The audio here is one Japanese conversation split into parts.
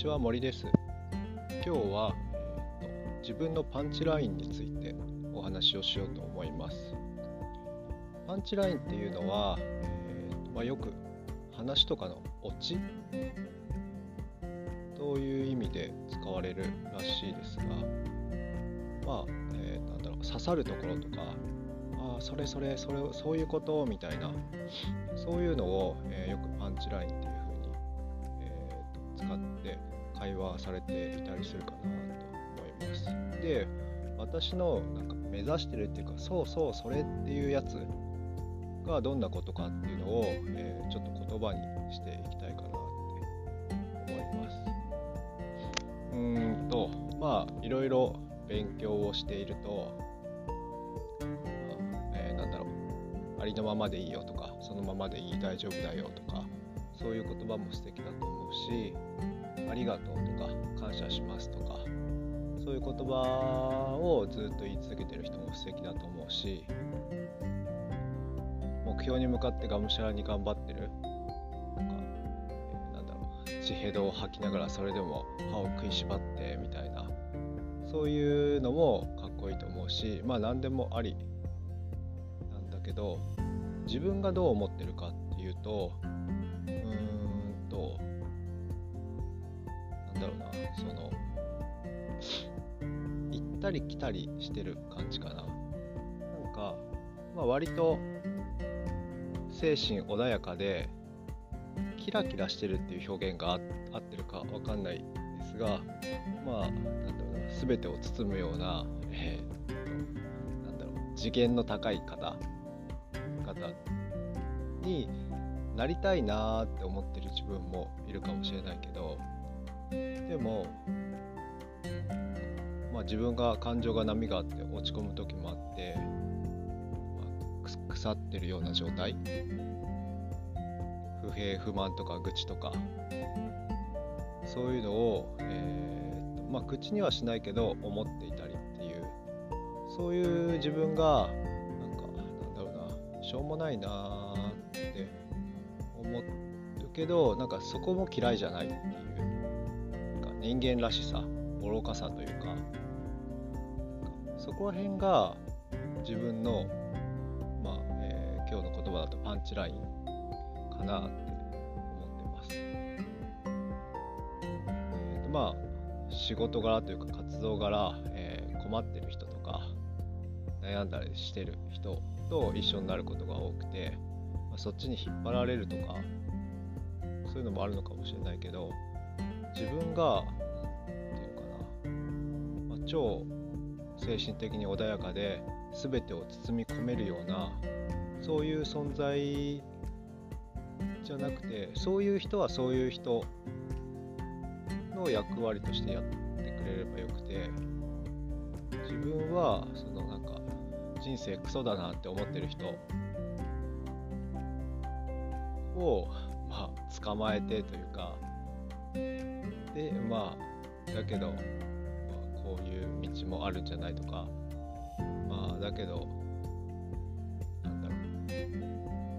ちは森です。今日は、えーと、自分のパンチラインについてお話をしようと思います。パンチラインっていうのは、えーとまあ、よく話とかのオチという意味で使われるらしいですがまあ、えー、なんだろう刺さるところとかああそれそれそれそういうことみたいなそういうのを、えー、よくパンチラインっていう会話されていたりするかなと思います。で私のなんか目指してるっていうかそうそうそれっていうやつがどんなことかっていうのを、えー、ちょっと言葉にしていきたいかなって思います。うーんとまあいろいろ勉強をしていると、まあえー、なんだろうありのままでいいよとかそのままでいい大丈夫だよとかそういう言葉も素敵だと思しありがとうとか感謝しますとかそういう言葉をずっと言い続けてる人も素敵だと思うし目標に向かってがむしゃらに頑張ってるとか、え、なんだろう地平道を吐きながらそれでも歯を食いしばってみたいなそういうのもかっこいいと思うしまあ何でもありなんだけど自分がどう思ってるかっていうとだろうなその行ったり来たりしてる感じかな。なんか、まあ、割と精神穏やかでキラキラしてるっていう表現が合ってるかわかんないですがまあなんだろうな全てを包むような、えー、なんだろう次元の高い方方になりたいなーって思ってる自分もいるかもしれないけどでも、まあ、自分が感情が波があって落ち込む時もあって、まあ、腐ってるような状態。不平不満とか愚痴とか。そういうのを、えーまあ、口にはしないけど思っていたりっていう。そういう自分がなんかなんだろうなしょうもないなって思うけどなんかそこも嫌いじゃないっていう。人間らしさ愚かさというかそこら辺が自分の、まあえー、今日の言葉だとパンチラインかなって思ってます。えーとまあ仕事柄というか活動柄、えー、困ってる人とか悩んだりしてる人と一緒になることが多くて、まあ、そっちに引っ張られるとかそういうのもあるのかもしれないけど自分がっていうかな、まあ、超精神的に穏やかで全てを包み込めるようなそういう存在じゃなくてそういう人はそういう人の役割としてやってくれればよくて自分はそのなんか人生クソだなって思ってる人をまあ捕まえてというかでまあだけど、まあ、こういう道もあるんじゃないとかまあだけどなんだろ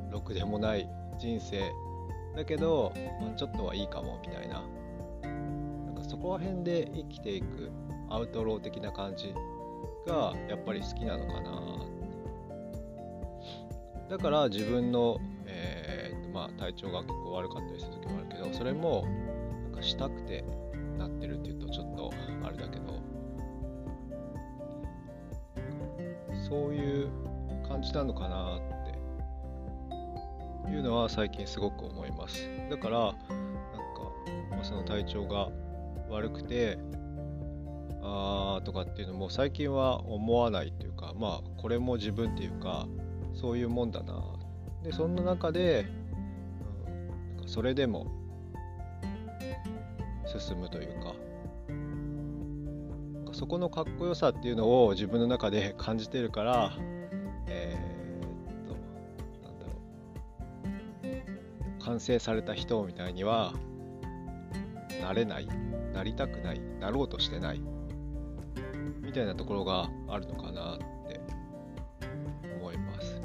うろくでもない人生だけど、まあ、ちょっとはいいかもみたいな。なんかそこら辺で生きていくアウトロー的な感じがやっぱり好きなのかな。だから自分の、えーまあ、体調が結構悪かったりする時もあるけどそれもしたくてなってるっていうとちょっとあれだけどそういう感じなのかなっていうのは最近すごく思います。だからなんか、まあ、その体調が悪くてあーとかっていうのも最近は思わないというかまあこれも自分っていうかそういうもんだな。でそんな中で、うん、なんかそれでも進むというか。そこのかっこよさっていうのを自分の中で感じてるからえー、っとなんだろう。完成された人みたいにはなれない。なりたくない。なろうとしてない。みたいなところがあるのかなって思います。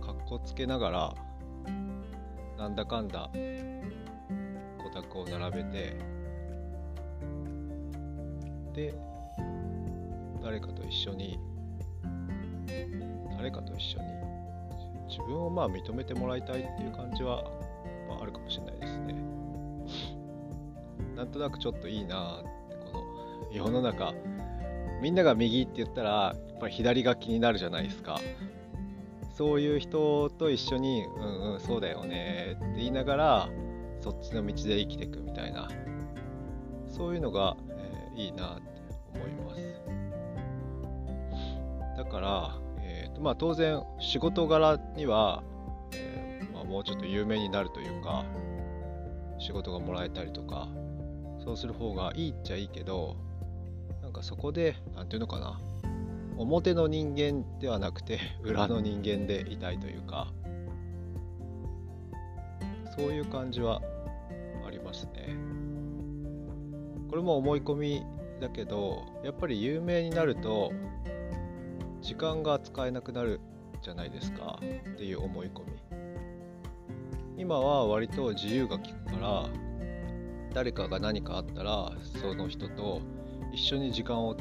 かっこつけながらなんだかんだオタクを並べてで誰かと一緒に誰かと一緒に自分をまあ認めてもらいたいっていう感じは、まあ、あるかもしれないですね。なんとなくちょっといいなってこの世の中。みんなが右って言ったらやっぱり左が気になるじゃないですか。そういう人と一緒にうんうんそうだよねって言いながらそっちの道で生きていくみたいなそういうのが、えー、いいなって思います。だから、えーとまあ、当然仕事柄には、えー、まあ、もうちょっと有名になるというか仕事がもらえたりとかそうする方がいいっちゃいいけどなんかそこで何て言うのかな表の人間ではなくて裏の人間でいたいというかそういう感じはますね。これも思い込みだけどやっぱり有名になると時間が使えなくなるじゃないですか。っていう思い込み。今は割と自由が利くから誰かが何かあったらその人と一緒に時間を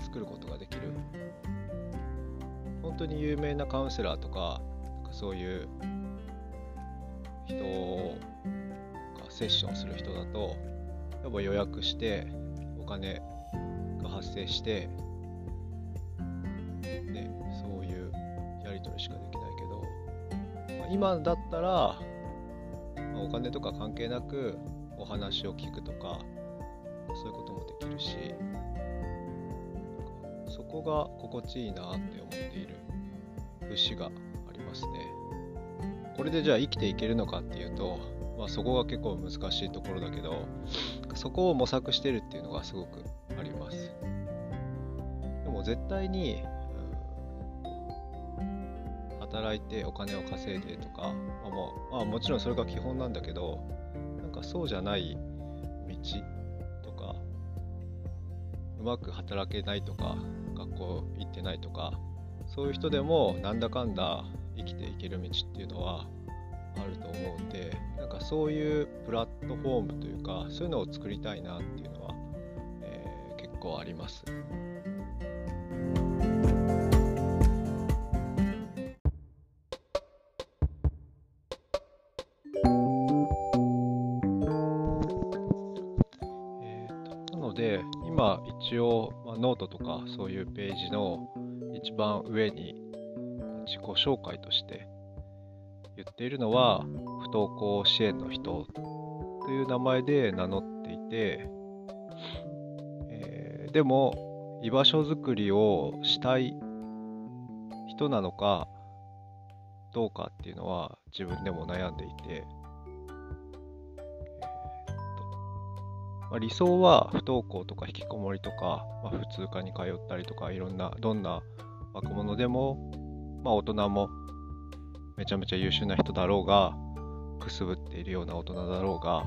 作ることができる。本当に有名なカウンセラーとかなんかそういう人セッションする人だとやっぱ予約してお金が発生して、ね、そういうやり取りしかできないけど、まあ、今だったら、まあ、お金とか関係なくお話を聞くとかそういうこともできるしそこが心地いいなって思っている節がありますね。これでじゃあ生きていけるのかっていうと、まあ、そこが結構難しいところだけどそこを模索してるっていうのがすごくあります。でも絶対に、うん、働いてお金を稼いでとか、まあもまあ、もちろんそれが基本なんだけどなんかそうじゃない道とかうまく働けないとか学校行ってないとかそういう人でもなんだかんだ生きていける道っていうのはそういうプラットフォームというかそういうのを作りたいなっていうのは、えー、結構あります。なので今一応、まあ、ノートとかそういうページの一番上に自己紹介として言っているのは不登校支援の人という名前で名乗っていて、えー、でも居場所づくりをしたい人なのかどうかっていうのは自分でも悩んでいて、まあ、理想は不登校とか引きこもりとか、まあ、普通科に通ったりとかいろんなどんな若者でも、まあ、大人もめちゃめちゃ優秀な人だろうがくすぶっているような大人だろうが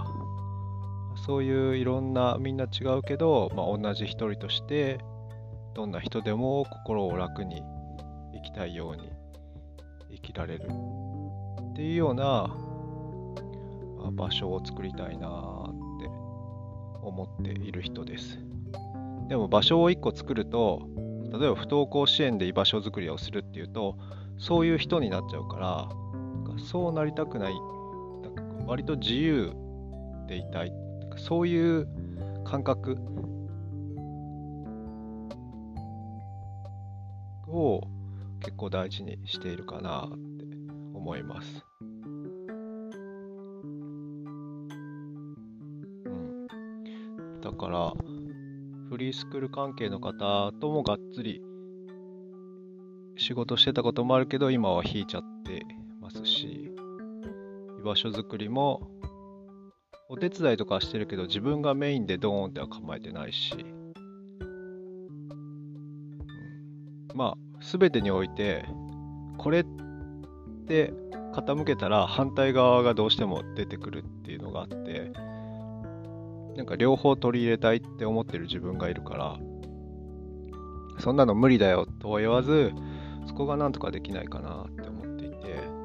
そういういろんなみんな違うけど、まあ、同じ一人としてどんな人でも心を楽に生きたいように生きられるっていうような、まあ、場所を作りたいなって思っている人です。でも場所を1個作ると例えば不登校支援で居場所づくりをするっていうとそういう人になっちゃうからそうなりたくない割と自由でいたい。そういう感覚を結構大事にしているかなって思います。うん、だからフリースクール関係の方ともがっつり仕事してたこともあるけど今は引いちゃってますし。居場所づくりもお手伝いとかしてるけど自分がメインでドーンっては構えてないし、うん、まあ全てにおいてこれって傾けたら反対側がどうしても出てくるっていうのがあってなんか両方取り入れたいって思ってる自分がいるからそんなの無理だよとは言わずそこがなんとかできないかなって思っていて。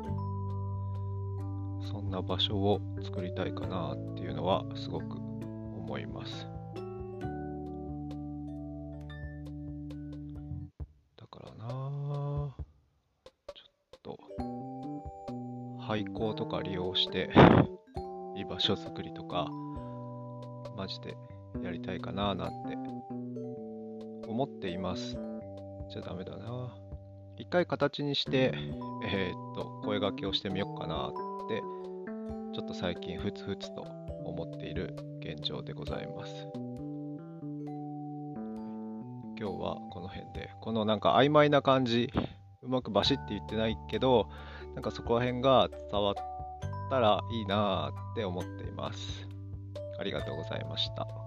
んな場所を作りたいかなっていうのはすごく思います。だからなちょっと廃校とか利用して 居場所作りとかマジでやりたいかななんて思っています。じゃダメだな。一回形にして、えー、っと、声掛けをしてみようかなって、ちょっと最近ふつふつと思っている現状でございます。今日はこの辺で、このなんか曖昧な感じ、うまくバシッて言ってないけど、なんかそこら辺が伝わったらいいなって思っています。ありがとうございました。